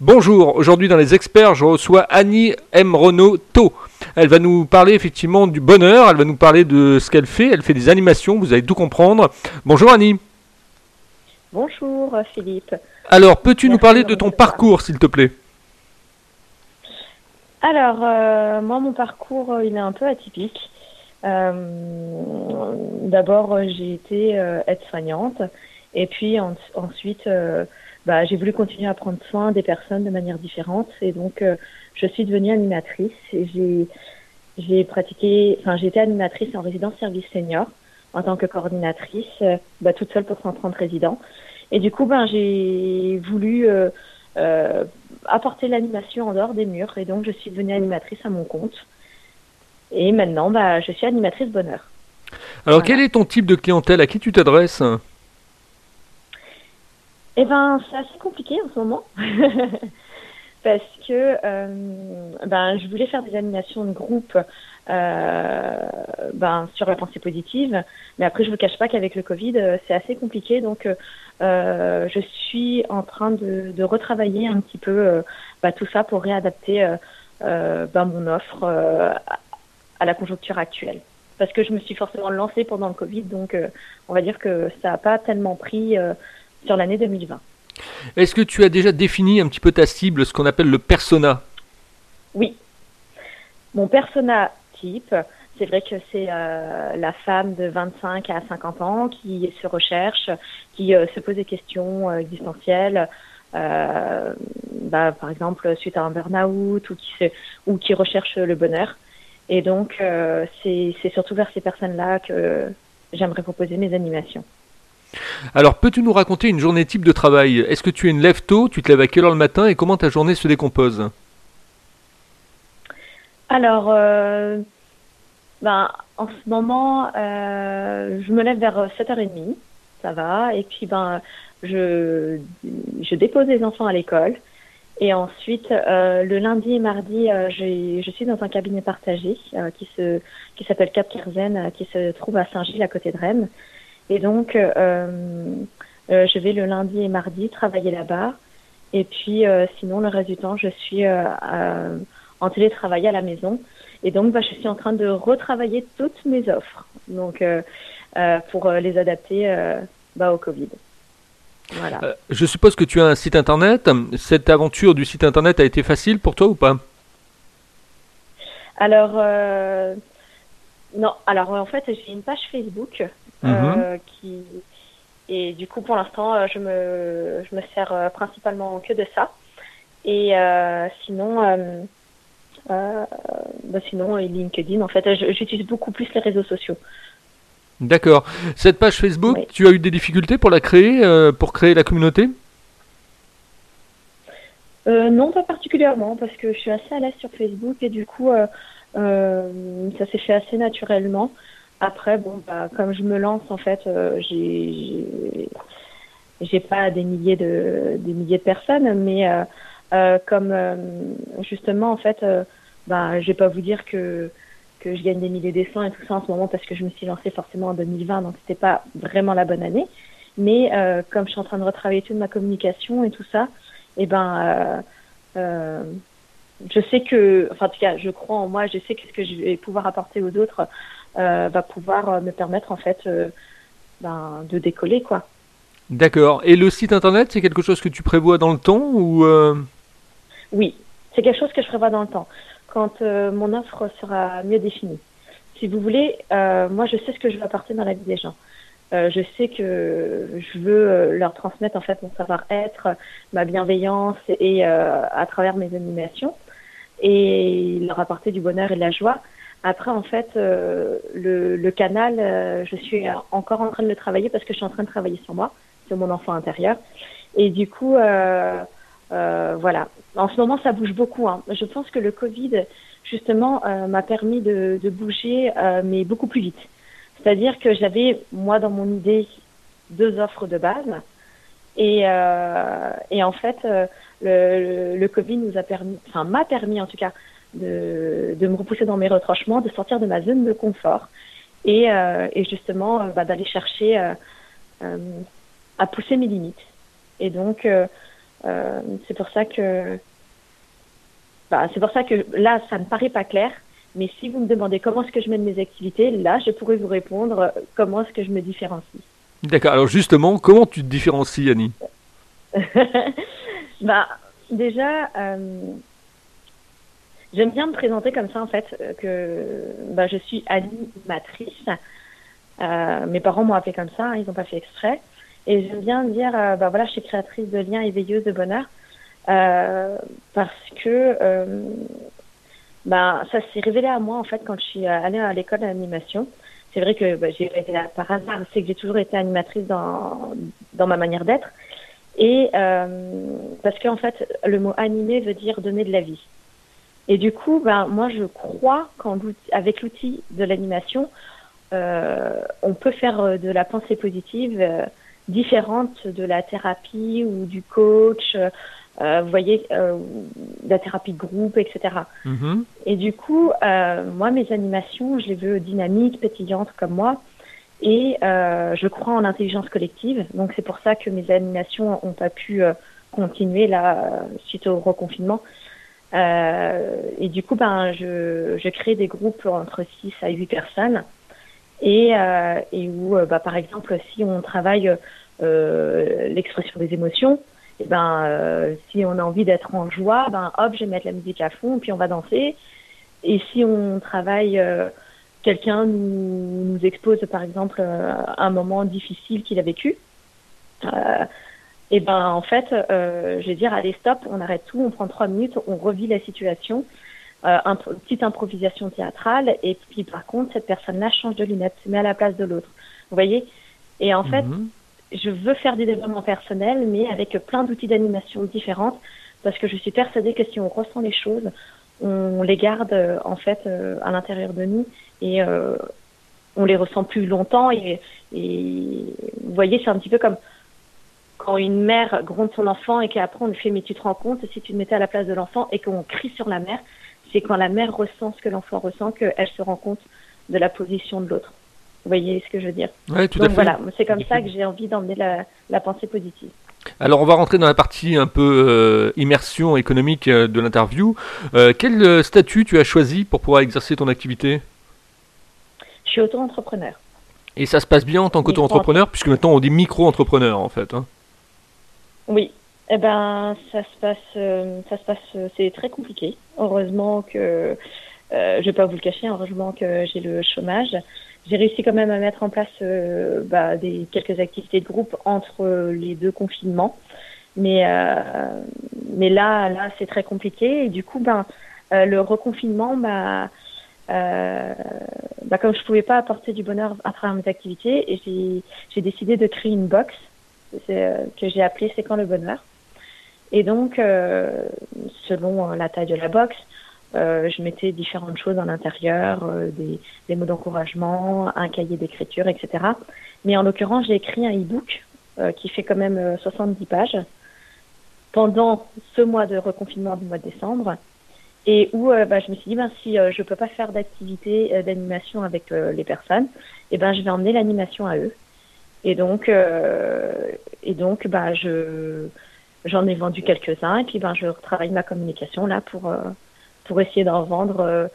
Bonjour, aujourd'hui dans les experts, je reçois Annie M. Renaud-Tau. Elle va nous parler effectivement du bonheur, elle va nous parler de ce qu'elle fait, elle fait des animations, vous allez tout comprendre. Bonjour Annie. Bonjour Philippe. Alors, peux-tu nous parler de ton parcours s'il te plaît? Alors, euh, moi mon parcours euh, il est un peu atypique. Euh, D'abord j'ai été euh, aide-soignante et puis en- ensuite bah, j'ai voulu continuer à prendre soin des personnes de manière différente. Et donc euh, je suis devenue animatrice et j'ai j'ai pratiqué enfin j'ai été animatrice en résidence service senior. En tant que coordinatrice euh, bah, toute seule pour 130 résidents. Et du coup ben j'ai voulu euh, euh, apporter l'animation en dehors des murs. Et donc je suis devenue animatrice à mon compte. Et maintenant bah je suis animatrice bonheur. Alors, Voilà. quel est ton type de clientèle? À qui tu t'adresses? Eh ben, c'est assez compliqué en ce moment. Parce que euh, ben, je voulais faire des animations de groupe euh, ben, sur la pensée positive. Mais après, je ne vous cache pas qu'avec le Covid, euh, c'est assez compliqué. Donc, je suis en train de, retravailler un petit peu bah, tout ça pour réadapter ben, mon offre à- la conjoncture actuelle. Parce que je me suis forcément lancée pendant le Covid. Donc, on va dire que ça n'a pas tellement pris sur l'année 2020. Est-ce que tu as déjà défini un petit peu ta cible, ce qu'on appelle le persona? Oui. Mon persona type, c'est vrai que c'est euh, la femme de 25 à 50 ans qui se recherche, qui euh, se pose des questions euh, existentielles, bah, par exemple suite à un burn-out ou qui, se, ou qui recherche le bonheur. Et donc, c'est c'est surtout vers ces personnes-là que j'aimerais proposer mes animations. Alors, peux-tu nous raconter une journée type de travail? Est-ce que tu es une lève tôt Tu te lèves à quelle heure le matin et comment ta journée se décompose? Alors, euh, ben, en ce moment, euh, je me lève vers 7h30, ça va, et puis ben, je, je dépose les enfants à l'école. Et ensuite, euh, le lundi et mardi, je suis dans un cabinet partagé qui s'appelle Cap Kerzen, qui se trouve à Saint-Gilles, à côté de Rennes. Et donc, euh, euh, je vais le lundi et mardi travailler là-bas. Et puis, euh, sinon, le reste du temps, je suis euh, euh, en télétravail à la maison. Et donc, bah, je suis en train de retravailler toutes mes offres, donc euh, euh, pour euh, les adapter euh, bah, au Covid. Voilà. Euh, Je suppose que tu as un site internet. Cette aventure du site internet a été facile pour toi ou pas? Alors, euh, non, alors en fait, j'ai une page Facebook euh, qui et du coup, pour l'instant, euh, je me je me sers euh, principalement que de ça. Et euh, sinon, euh, euh, bah, sinon, LinkedIn, en fait, j'utilise beaucoup plus les réseaux sociaux. D'accord. Cette page Facebook, Oui. tu as eu des difficultés pour la créer, pour créer la communauté? Non, pas particulièrement, parce que je suis assez à l'aise sur Facebook et du coup, ça s'est fait assez naturellement. Après, bon, bah, comme je me lance, en fait, euh, j'ai j'ai- pas des milliers de des milliers de personnes, mais euh, euh, comme euh, justement, en fait, euh, bah, je vais pas vous dire que que je gagne des milliers des et tout ça en ce moment parce que je me suis lancée forcément en 2020, donc c'était pas vraiment la bonne année. Mais euh, comme je suis en train de retravailler toute ma communication et tout ça, eh ben, je sais que, enfin, en tout cas, je crois en moi, je sais que ce que je vais pouvoir apporter aux autres va pouvoir euh, me permettre, en fait, euh, ben, de décoller, quoi. D'accord. Et le site internet, c'est quelque chose que tu prévois dans le temps ou euh, Oui, c'est quelque chose que je prévois dans le temps, quand euh, mon offre sera mieux définie. Si vous voulez, euh, moi, je sais ce que je veux apporter dans la vie des gens. Euh, je sais que je veux euh, leur transmettre en fait mon savoir-être, ma bienveillance et euh, à travers mes animations et leur apporter du bonheur et de la joie. Après, en fait, euh, le, le canal, euh, je suis encore en train de le travailler parce que je suis en train de travailler sur moi, sur mon enfant intérieur. Et du coup, euh, euh, voilà. En ce moment, ça bouge beaucoup. Hein. Je pense que le Covid, justement, euh, m'a permis de, de bouger, euh, mais beaucoup plus vite. C'est-à-dire que j'avais, moi, dans mon idée, deux offres de base. Et, et en fait, le, le Covid nous a permis, enfin m'a permis en tout cas, de, de me repousser dans mes retranchements, de sortir de ma zone de confort et, euh, et justement euh, bah, d'aller chercher euh, à pousser mes limites. Et donc, c'est pour ça que bah, c'est pour ça que là, ça ne paraît pas clair. Mais si vous me demandez comment est-ce que je mène mes activités, là, je pourrais vous répondre comment est-ce que je me différencie. D'accord. Alors justement, comment tu te différencies, Annie? Bah, déjà, euh, j'aime bien me présenter comme ça, en fait, que bah, je suis animatrice. Euh, mes parents m'ont appelé comme ça, hein, ils n'ont pas fait exprès. Et j'aime bien dire, euh, bah voilà, je suis créatrice de liens et veilleuse de bonheur. parce que bah, ça s'est révélé à moi en fait quand je suis allée à l'école d'animation. C'est vrai que bah, j'ai été là par hasard, c'est que j'ai toujours été animatrice dans, dans ma manière d'être. Et euh, parce qu'en fait, le mot animé veut dire donner de la vie. Et du coup, ben, moi, je crois qu'avec l'outil de l'animation, euh, on peut faire euh, de la pensée positive euh, différente de la thérapie ou du coach, euh, vous voyez, euh, la thérapie de groupe, etc. Mm-hmm. Et du coup, moi, mes animations, je les veux dynamiques, pétillantes comme moi. Et euh, je crois en l'intelligence collective. Donc c'est pour ça que mes animations n'ont pas pu euh, continuer là suite au reconfinement. Euh, et du coup, ben, je, je crée des groupes entre 6 à 8 personnes. Et, euh, et où, euh, bah, par exemple, si on travaille l'expression des émotions, et ben, si on a envie d'être en joie, ben, hop, je vais mettre la musique à fond, puis on va danser. Et si on travaille quelqu'un nous, nous, expose par exemple euh, un moment difficile qu'il a vécu, euh, et ben en fait, euh, je vais dire allez stop, on arrête tout, on prend trois minutes, on revit la situation, euh, un, une petite improvisation théâtrale, et puis par contre cette personne-là change de lunettes, se met à la place de l'autre. Vous voyez? Et en fait, mhm. je veux faire des développements personnels, mais avec plein d'outils d'animation différentes, parce que je suis persuadée que si on ressent les choses, on les garde en fait à l'intérieur de nous et euh, on les ressent plus longtemps. Et, et vous voyez, c'est un petit peu comme quand une mère gronde son enfant et qu'après on lui fait mais tu te rends compte si tu te mettais à la place de l'enfant et qu'on crie sur la mère, c'est quand la mère ressent ce que l'enfant ressent qu'elle se rend compte de la position de l'autre. Vous voyez ce que je veux dire ouais, tout Donc à fait. voilà, c'est comme ça que j'ai envie d'emmener la, la, pensée positive. Alors on va rentrer dans la partie un peu euh, immersion économique euh, de l'interview. Euh, quel statut tu as choisi pour pouvoir exercer ton activité? Je suis auto-entrepreneur. Et ça se passe bien en tant qu'auto-entrepreneur, puisque maintenant on dit micro-entrepreneur en fait. Hein. Oui, eh ben ça se passe, euh, ça se passe, euh, c'est très compliqué. Heureusement que, euh, je vais pas vous le cacher, heureusement que j'ai le chômage. J'ai réussi quand même à mettre en place euh, bah, des quelques activités de groupe entre les deux confinements, mais euh, mais là là c'est très compliqué et du coup ben le reconfinement bah euh, bah, comme je pouvais pas apporter du bonheur à travers mes activités, j'ai décidé de créer une box euh, que j'ai appelée C'est quand le bonheur. Et donc, euh, selon la taille de la box, euh, je mettais différentes choses à l'intérieur, euh, des, mots d'encouragement, un cahier d'écriture, etc. Mais en l'occurrence, j'ai écrit un e-book euh, qui fait quand même 70 pages pendant ce mois de reconfinement du mois de décembre et où euh, bah, je me suis dit ben si euh, je peux pas faire d'activité euh, d'animation avec euh, les personnes, et ben je vais emmener l'animation à eux. Et donc euh, et donc bah je j'en ai vendu quelques-uns et puis ben je retravaille ma communication là pour pour essayer d'en vendre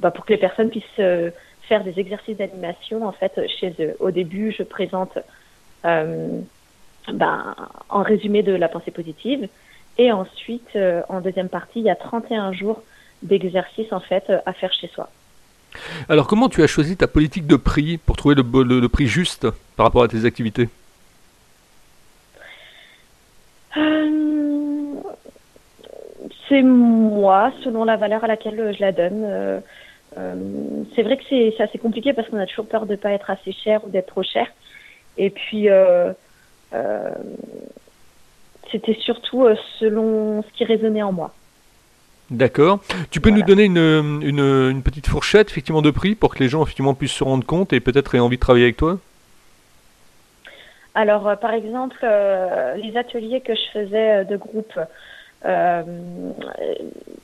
bah, pour que les personnes puissent faire des exercices d'animation en fait chez eux. Au début, je présente ben, en résumé de la pensée positive. Et ensuite, euh, en deuxième partie, il y a 31 jours d'exercice en fait euh, à faire chez soi. Alors, comment tu as choisi ta politique de prix pour trouver le, prix juste par rapport à tes activités? Euh, C'est moi, selon la valeur à laquelle je la donne. Euh, euh, c'est vrai que c'est assez compliqué parce qu'on a toujours peur de ne pas être assez cher ou d'être trop cher. Et puis, euh, c'était surtout euh, selon ce qui résonnait en moi. D'accord. Tu peux voilà. nous donner une, une, une, petite fourchette effectivement de prix pour que les gens effectivement puissent se rendre compte et peut-être aient envie de travailler avec toi? Alors, euh, par exemple, euh, les ateliers que je faisais de groupe, euh,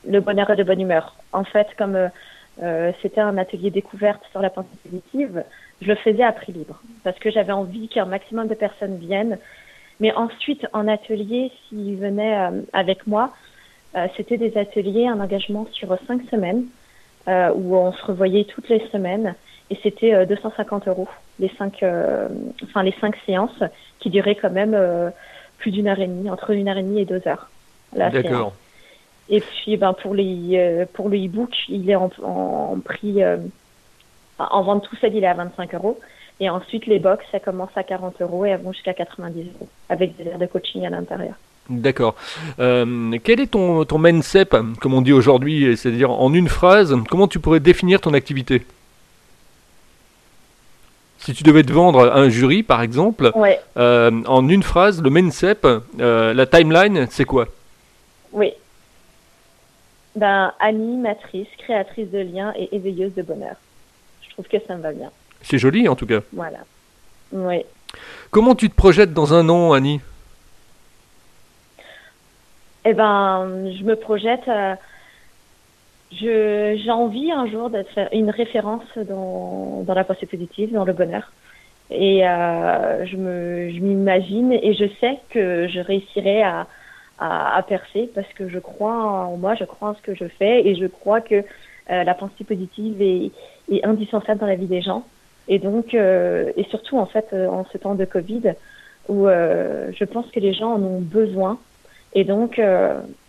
le bonheur et de bonne humeur. En fait, comme euh, c'était un atelier découverte sur la pensée positive, je le faisais à prix libre parce que j'avais envie qu'un maximum de personnes viennent Mais ensuite, en atelier, s'ils venaient euh, avec moi, euh, c'était des ateliers, un engagement sur cinq semaines, euh, où on se revoyait toutes les semaines, et c'était 250 euros les cinq, enfin les cinq séances, qui duraient quand même plus d'une heure et demie, entre une heure et demie et deux heures. D'accord. Et puis, ben pour les pour le e-book, il est en, en prix en vente tout seul, il est à 25 euros. Et ensuite, les box, ça commence à 40 euros et elles vont jusqu'à 90 euros, avec des heures de coaching à l'intérieur. D'accord. Euh, quel est ton, ton main CEP, comme on dit aujourd'hui, c'est-à-dire en une phrase, comment tu pourrais définir ton activité? Si tu devais te vendre un jury, par exemple, euh, en une phrase, le main CEP, euh, la timeline, c'est quoi? Oui. Ben, animatrice, créatrice de liens et éveilleuse de bonheur. Je trouve que ça me va bien. C'est joli en tout cas. Voilà. Oui. Comment tu te projettes dans un an, Annie? Eh ben, je me projette. Euh, j'ai envie un jour d'être une référence dans, dans la pensée positive, dans le bonheur. Et euh, je me, je m'imagine et je sais que je réussirai à, à, percer parce que je crois en moi, je crois en ce que je fais et je crois que euh, la pensée positive est, indispensable dans la vie des gens. Et donc, euh, et surtout en fait, en ce temps de Covid, où je pense que les gens en ont besoin. Et donc,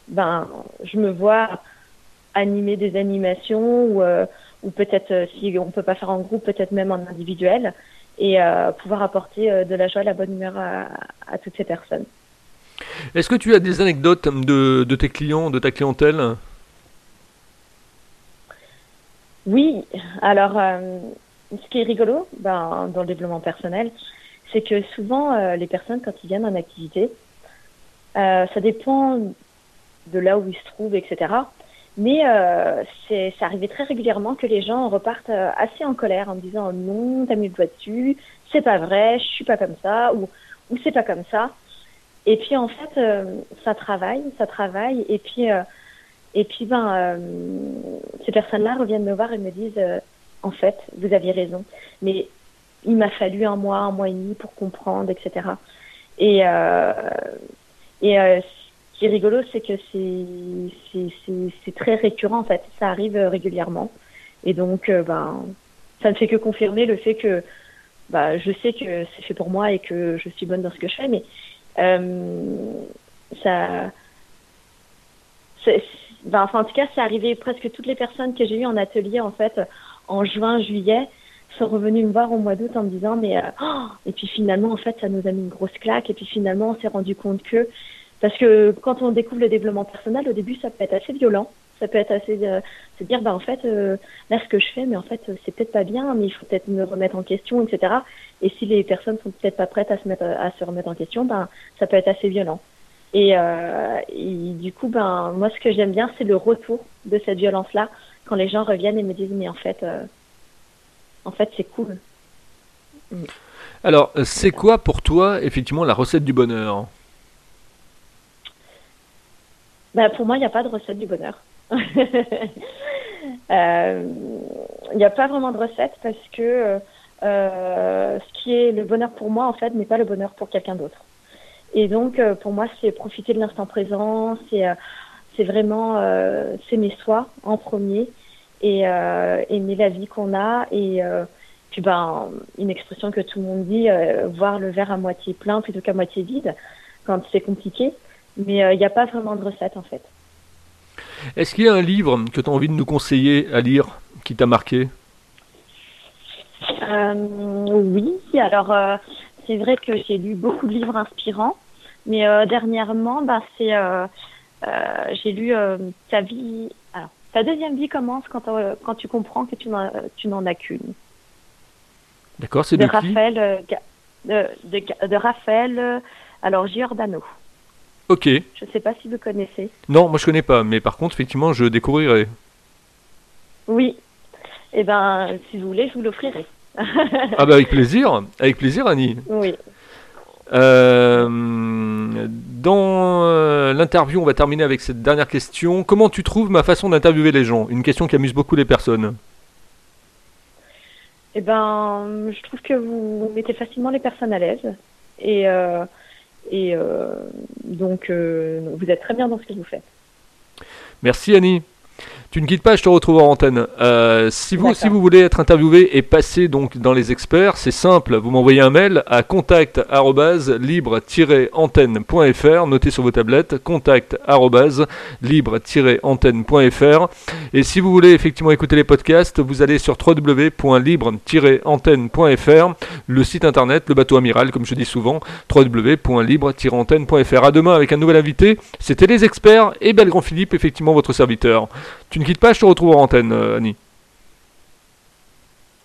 ben, je me vois animer des animations ou, ou peut-être, si on peut pas faire en groupe, peut-être même en individuel, et pouvoir apporter de la joie, la bonne humeur à, à toutes ces personnes. Est-ce que tu as des anecdotes de, de tes clients, de ta clientèle? Oui, alors ce qui est rigolo ben, dans le développement personnel, c'est que souvent, euh, les personnes, quand ils viennent en activité, euh, ça dépend de là où ils se trouvent, etc. Mais euh, c'est, ça arrivait très régulièrement que les gens repartent euh, assez en colère en me disant non, t'as mis le doigt dessus, c'est pas vrai, je suis pas comme ça, ou, c'est pas comme ça. Et puis en fait, ça travaille, ça travaille, et puis et puis ben ces personnes-là reviennent me voir et me disent en fait, vous aviez raison. Mais il m'a fallu un mois, un mois et demi pour comprendre, etc. Et, euh, et euh, ce qui est rigolo, c'est que c'est très récurrent, en fait. Ça arrive régulièrement. Et donc, euh, ben, ça ne fait que confirmer le fait que bah, je sais que c'est fait pour moi et que je suis bonne dans ce que je fais, mais euh, ça. Ben, enfin, en tout cas, c'est arrivé presque toutes les personnes que j'ai eues en atelier, en fait, en juin, juillet, sont revenus me voir au mois d'août en me disant mais euh, oh! Et puis finalement en fait ça nous a mis une grosse claque. Et puis finalement on s'est rendu compte que parce que quand on découvre le développement personnel au début ça peut être assez violent. Ça peut être assez euh, se dire bah en fait euh, là ce que je fais mais en fait c'est peut-être pas bien mais il faut peut-être me remettre en question etc et si les personnes sont peut-être pas prêtes à se mettre à se remettre en question ben ça peut être assez violent. Et, et du coup ben moi ce que j'aime bien c'est le retour de cette violence là quand les gens reviennent et me disent mais en fait, euh, en fait c'est cool. Mm. Alors, c'est quoi pour toi effectivement la recette du bonheur? Bah, Pour moi, il n'y a pas de recette du bonheur. Euh, il n'y a pas vraiment de recette parce que euh, ce qui est le bonheur pour moi, en fait, n'est pas le bonheur pour quelqu'un d'autre. Et donc, pour moi, c'est profiter de l'instant présent, c'est c'est vraiment s'aimer soi en premier et euh, aimer la vie qu'on a et euh, puis ben une expression que tout le monde dit euh, voir le verre à moitié plein plutôt qu'à moitié vide quand c'est compliqué mais il n'y a pas vraiment de recette en fait. Est-ce qu'il y a un livre que tu as envie de nous conseiller à lire qui t'a marqué? Oui, alors c'est vrai que j'ai lu beaucoup de livres inspirants, mais dernièrement, ben, c'est j'ai lu Ta vie. Ta deuxième vie commence quand, euh, quand tu comprends que tu n'en as qu'une. D'accord, c'est de, de, Raphaël, euh, de, de, de, Raphaël, euh, alors Giordano. Ok. Je ne sais pas si vous connaissez. Non, moi je connais pas, mais par contre, effectivement, je découvrirai. Oui. Eh ben, si vous voulez, je vous l'offrirai. ah bah avec plaisir, avec plaisir, Annie. Oui. Euh, dans euh, l'interview, on va terminer avec cette dernière question. Comment tu trouves ma façon d'interviewer les gens? Une question qui amuse beaucoup les personnes. Eh ben, je trouve que vous mettez facilement les personnes à l'aise. Et, euh, Et donc, vous êtes très bien dans ce que vous faites. Merci Annie. Tu ne quittes pas, je te retrouve en antenne. Euh, si, vous, si vous voulez être interviewé et passer donc dans les experts, c'est simple, vous m'envoyez un mail à contact libre-antenne.fr, notez sur vos tablettes, contact libre-antenne.fr. Et si vous voulez effectivement écouter les podcasts, vous allez sur www.libre-antenne.fr, le site internet, le bateau amiral, comme je dis souvent, www.libre-antenne.fr. À demain avec un nouvel invité. C'était les experts et Belgrand Philippe, effectivement votre serviteur. Tu ne quittes pas, je te retrouve en antenne, euh, Annie.